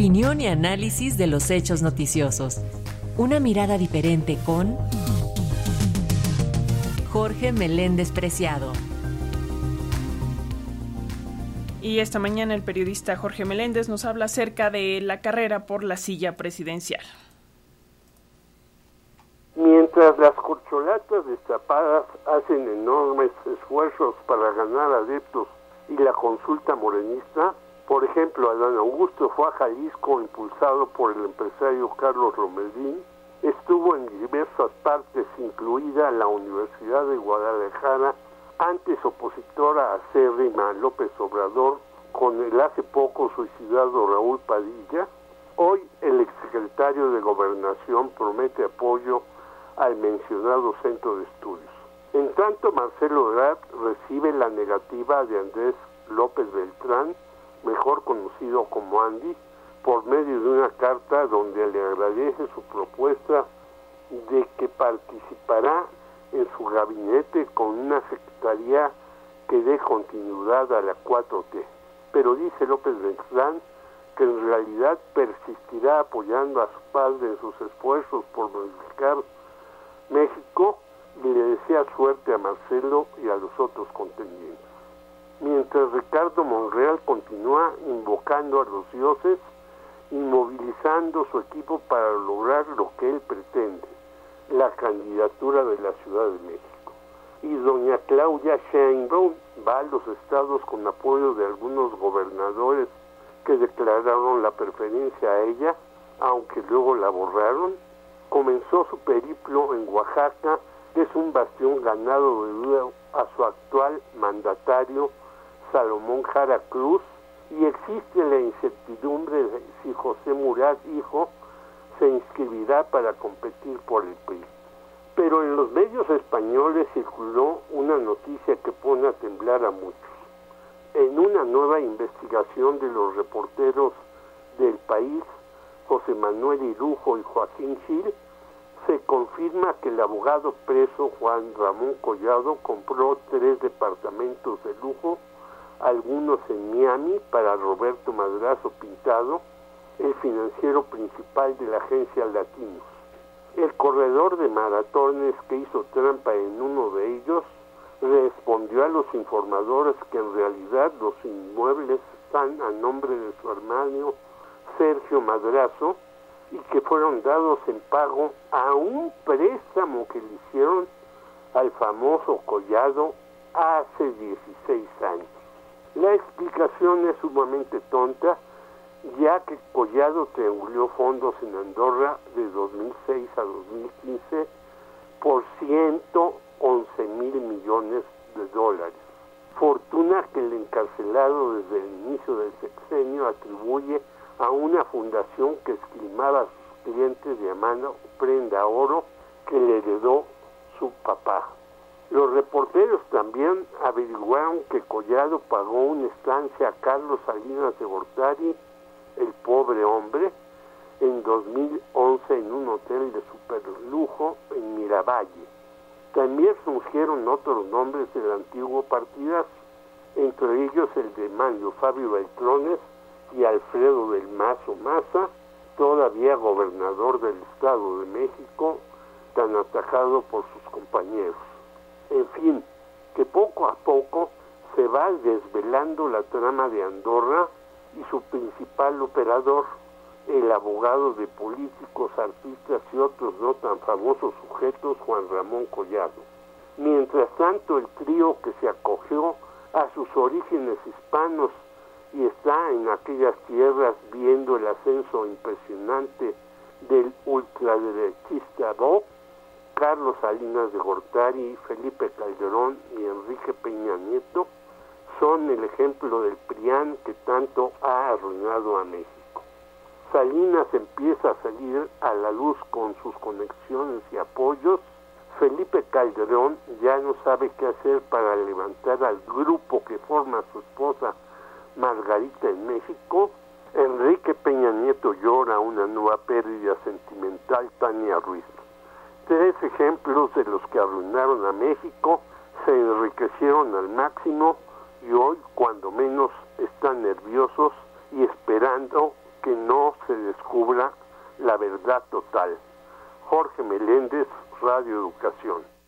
Opinión y análisis de los hechos noticiosos. Una mirada diferente con Jorge Meléndez Preciado. Y esta mañana el periodista Jorge Meléndez nos habla acerca de la carrera por la silla presidencial. Mientras las corcholatas destapadas hacen enormes esfuerzos para ganar adeptos y la consulta morenista, por ejemplo, Adán Augusto fue a Jalisco impulsado por el empresario Carlos Romedín, estuvo en diversas partes, incluida la Universidad de Guadalajara, antes opositora a acérrima López Obrador, con el hace poco suicidado Raúl Padilla, hoy el exsecretario de Gobernación promete apoyo al mencionado centro de estudios. En tanto, Marcelo Ebrard recibe la negativa de Andrés López Beltrán, mejor conocido como Andy, por medio de una carta donde le agradece su propuesta de que participará en su gabinete con una secretaría que dé continuidad a la 4T. Pero dice López Beltrán que en realidad persistirá apoyando a su padre en sus esfuerzos por modificar México y le desea suerte a Marcelo y a los otros contendientes. Mientras Ricardo Monreal continúa invocando a los dioses y movilizando su equipo para lograr lo que él pretende, la candidatura de la Ciudad de México. Y doña Claudia Sheinbaum va a los estados con apoyo de algunos gobernadores que declararon la preferencia a ella, aunque luego la borraron. Comenzó su periplo en Oaxaca, que es un bastión ganado debido a su actual mandatario, Salomón Jara Cruz, y existe la incertidumbre de si José Murat, hijo, se inscribirá para competir por el PRI. Pero en los medios españoles circuló una noticia que pone a temblar a muchos. En una nueva investigación de los reporteros del país, José Manuel Irujo y Joaquín Gil, se confirma que el abogado preso Juan Ramón Collado compró tres departamentos de lujo algunos en Miami para Roberto Madrazo Pintado, el financiero principal de la agencia Latinos. El corredor de maratones que hizo trampa en uno de ellos respondió a los informadores que en realidad los inmuebles están a nombre de su hermano Sergio Madrazo y que fueron dados en pago a un préstamo que le hicieron al famoso Collado hace 16 años. La explicación es sumamente tonta, ya que Collado trianguló fondos en Andorra de 2006 a 2015 por 111 mil millones de dólares. Fortuna que el encarcelado desde el inicio del sexenio atribuye a una fundación que esquilmaba a sus clientes de mano prenda oro que le heredó su papá. Los reporteros también averiguaron que Collado pagó una estancia a Carlos Salinas de Gortari, el pobre hombre, en 2011 en un hotel de superlujo en Miravalle. También surgieron otros nombres del antiguo partidazo, entre ellos el de Mario Fabio Beltrones y Alfredo del Mazo Maza, todavía gobernador del Estado de México, tan atajado por sus compañeros en fin, que poco a poco se va desvelando la trama de Andorra y su principal operador, el abogado de políticos, artistas y otros no tan famosos sujetos, Juan Ramón Collado. Mientras tanto, el trío que se acogió a sus orígenes hispanos y está en aquellas tierras viendo el ascenso impresionante del ultraderechista Bob, Carlos Salinas de Gortari, Felipe Calderón y Enrique Peña Nieto son el ejemplo del PRIAN que tanto ha arruinado a México. Salinas empieza a salir a la luz con sus conexiones y apoyos. Felipe Calderón ya no sabe qué hacer para levantar al grupo que forma su esposa Margarita en México. Enrique Peña Nieto llora una nueva pérdida sentimental, Tania Ruiz tres ejemplos de los que arruinaron a México, se enriquecieron al máximo y hoy cuando menos están nerviosos y esperando que no se descubra la verdad total. Jorge Meléndez, Radio Educación.